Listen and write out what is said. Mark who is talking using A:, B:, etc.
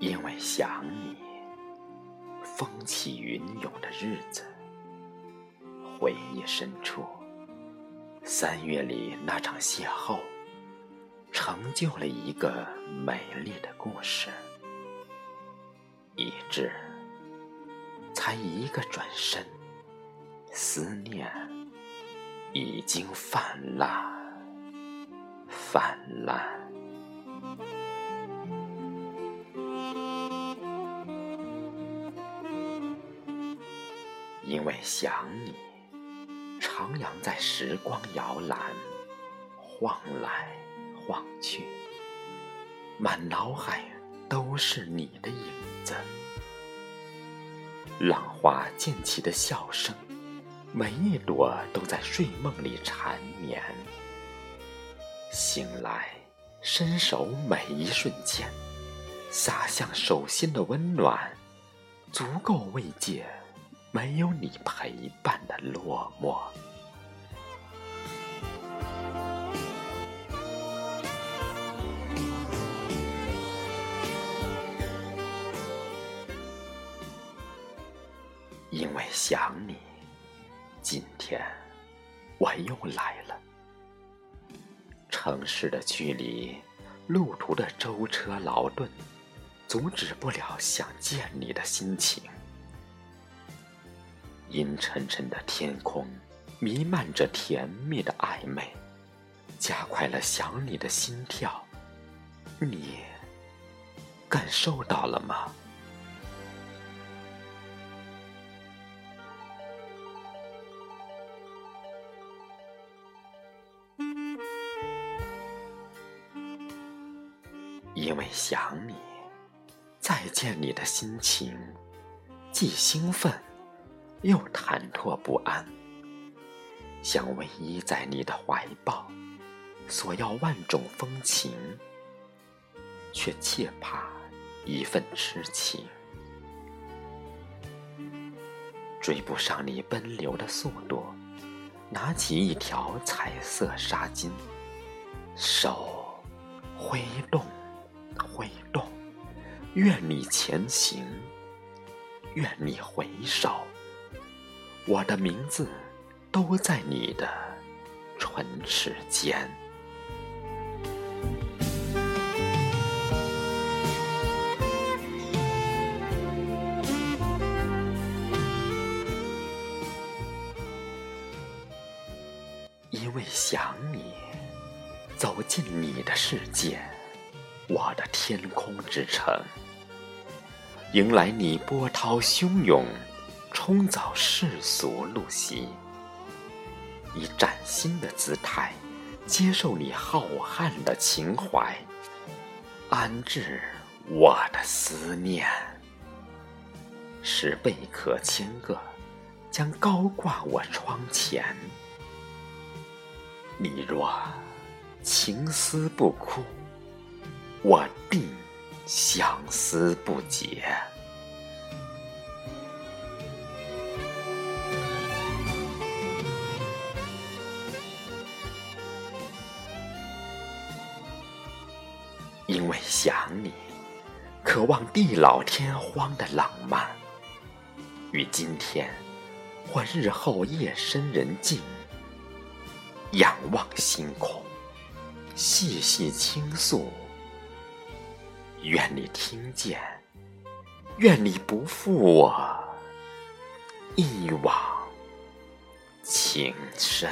A: 因为想你风起云涌的日子回忆深处三月里那场邂逅成就了一个美丽的故事。以致才一个转身思念已经泛滥泛滥。因为想你，徜徉在时光摇篮，晃来晃去，满脑海都是你的影子。浪花溅起的笑声，每一朵都在睡梦里缠绵。醒来，伸手每一瞬间，洒向手心的温暖，足够慰藉。没有你陪伴的落寞，因为想你，今天我又来了。城市的距离，路途的舟车劳顿，阻止不了想见你的心情。阴沉沉的天空，弥漫着甜蜜的暧昧，加快了想你的心跳。你感受到了吗？因为想你，再见你的心情，既兴奋。又忐忑不安，想偎依在你的怀抱，索要万种风情，却切怕一份痴情。追不上你奔流的速度，拿起一条彩色纱巾，手挥动，挥动，愿你前行，愿你回首。我的名字都在你的唇齿间，因为想你，走进你的世界，我的天空之城，迎来你波涛汹涌。冲走世俗陋习，以崭新的姿态接受你浩瀚的情怀，安置我的思念。是贝壳千个，将高挂我窗前。你若情思不枯，我定相思不解。因为想你，渴望地老天荒的浪漫，与今天或日后夜深人静，仰望星空，细细倾诉。愿你听见，愿你不负我一往情深。